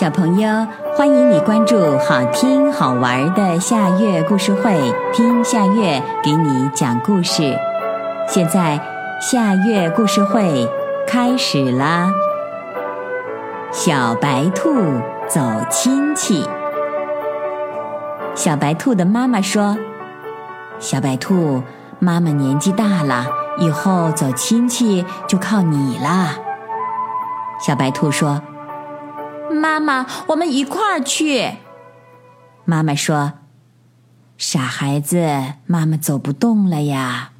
小朋友，欢迎你关注好听好玩的夏月故事会，听夏月给你讲故事。现在，夏月故事会开始啦！小白兔走亲戚。小白兔的妈妈说：“小白兔，妈妈年纪大了，以后走亲戚就靠你啦。”小白兔说。妈妈，我们一块儿去。妈妈说：“傻孩子，妈妈走不动了呀。”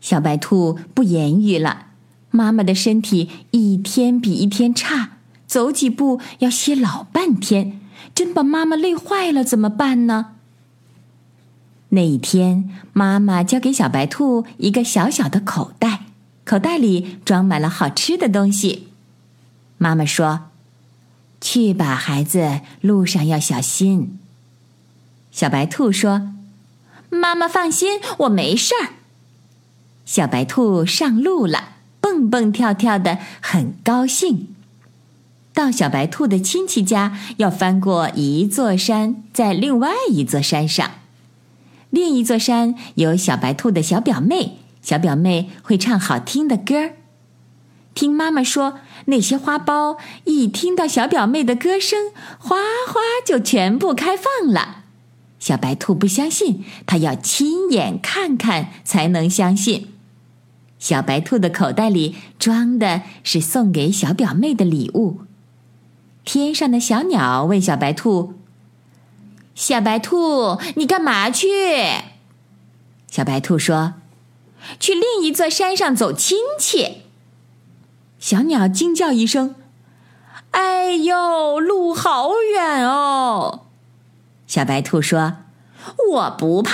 小白兔不言语了。妈妈的身体一天比一天差，走几步要歇老半天，真把妈妈累坏了，怎么办呢？那一天，妈妈交给小白兔一个小小的口袋，口袋里装满了好吃的东西。妈妈说。去吧，孩子，路上要小心。小白兔说：“妈妈放心，我没事儿。”小白兔上路了，蹦蹦跳跳的，很高兴。到小白兔的亲戚家，要翻过一座山，在另外一座山上。另一座山有小白兔的小表妹，小表妹会唱好听的歌儿。听妈妈说，那些花苞一听到小表妹的歌声，哗哗就全部开放了。小白兔不相信，它要亲眼看看才能相信。小白兔的口袋里装的是送给小表妹的礼物。天上的小鸟问小白兔：“小白兔，你干嘛去？”小白兔说：“去另一座山上走亲戚。”小鸟惊叫一声：“哎呦，路好远哦！”小白兔说：“我不怕。”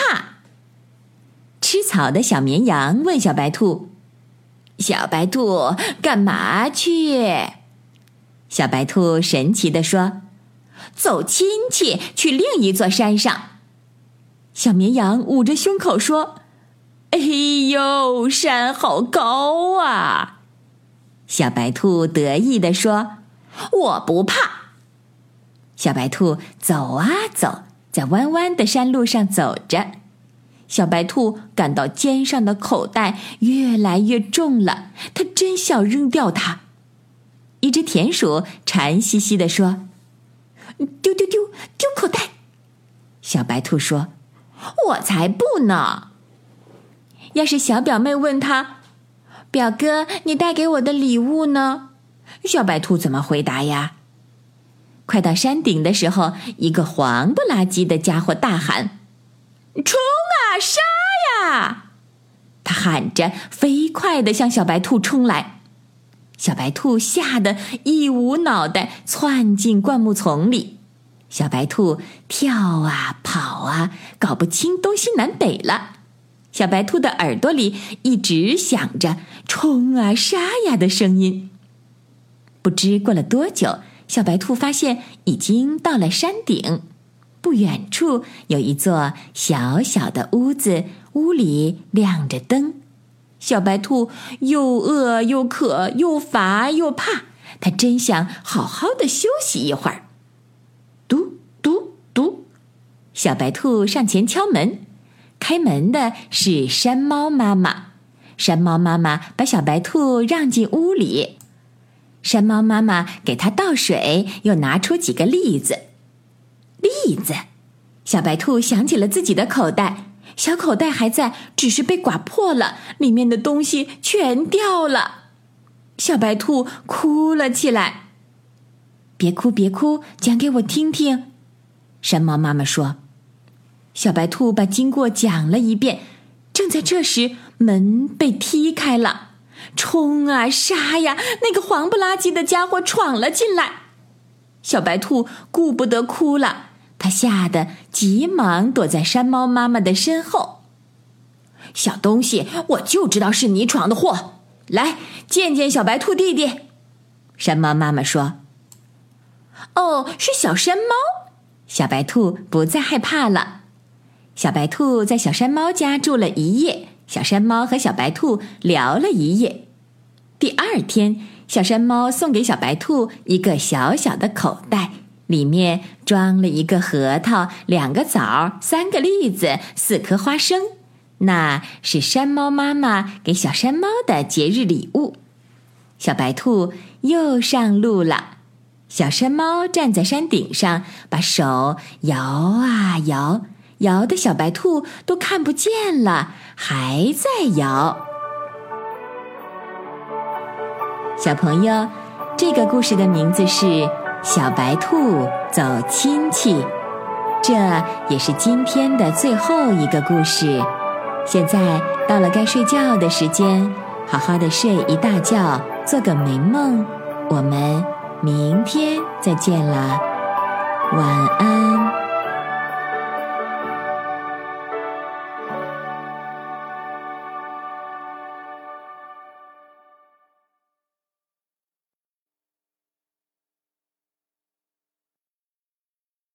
吃草的小绵羊问小白兔：“小白兔，干嘛去？”小白兔神奇地说：“走亲戚，去另一座山上。”小绵羊捂着胸口说：“哎呦，山好高啊！”小白兔得意地说：“我不怕。”小白兔走啊走，在弯弯的山路上走着。小白兔感到肩上的口袋越来越重了，它真想扔掉它。一只田鼠馋兮兮地说：“丢丢丢丢口袋！”小白兔说：“我才不呢！要是小表妹问他。”表哥，你带给我的礼物呢？小白兔怎么回答呀？快到山顶的时候，一个黄不拉几的家伙大喊：“冲啊，杀呀！”他喊着，飞快地向小白兔冲来。小白兔吓得一捂脑袋，窜进灌木丛里。小白兔跳啊跑啊，搞不清东西南北了。小白兔的耳朵里一直响着“冲啊，杀呀”的声音。不知过了多久，小白兔发现已经到了山顶。不远处有一座小小的屋子，屋里亮着灯。小白兔又饿又渴，又乏又怕，它真想好好的休息一会儿。嘟嘟嘟，小白兔上前敲门。开门的是山猫妈妈，山猫妈妈把小白兔让进屋里。山猫妈妈给它倒水，又拿出几个栗子。栗子，小白兔想起了自己的口袋，小口袋还在，只是被刮破了，里面的东西全掉了。小白兔哭了起来。别哭，别哭，讲给我听听。山猫妈妈说。小白兔把经过讲了一遍，正在这时，门被踢开了，冲啊杀呀！那个黄不拉几的家伙闯了进来。小白兔顾不得哭了，他吓得急忙躲在山猫妈妈的身后。小东西，我就知道是你闯的祸，来见见小白兔弟弟。山猫妈妈说：“哦，是小山猫。”小白兔不再害怕了。小白兔在小山猫家住了一夜，小山猫和小白兔聊了一夜。第二天，小山猫送给小白兔一个小小的口袋，里面装了一个核桃、两个枣、三个栗子、四颗花生。那是山猫妈妈给小山猫的节日礼物。小白兔又上路了。小山猫站在山顶上，把手摇啊摇，摇的小白兔都看不见了，还在摇。小朋友，这个故事的名字是《小白兔走亲戚》，这也是今天的最后一个故事。现在到了该睡觉的时间，好好的睡一大觉，做个美梦。我们。明天再见啦，晚安。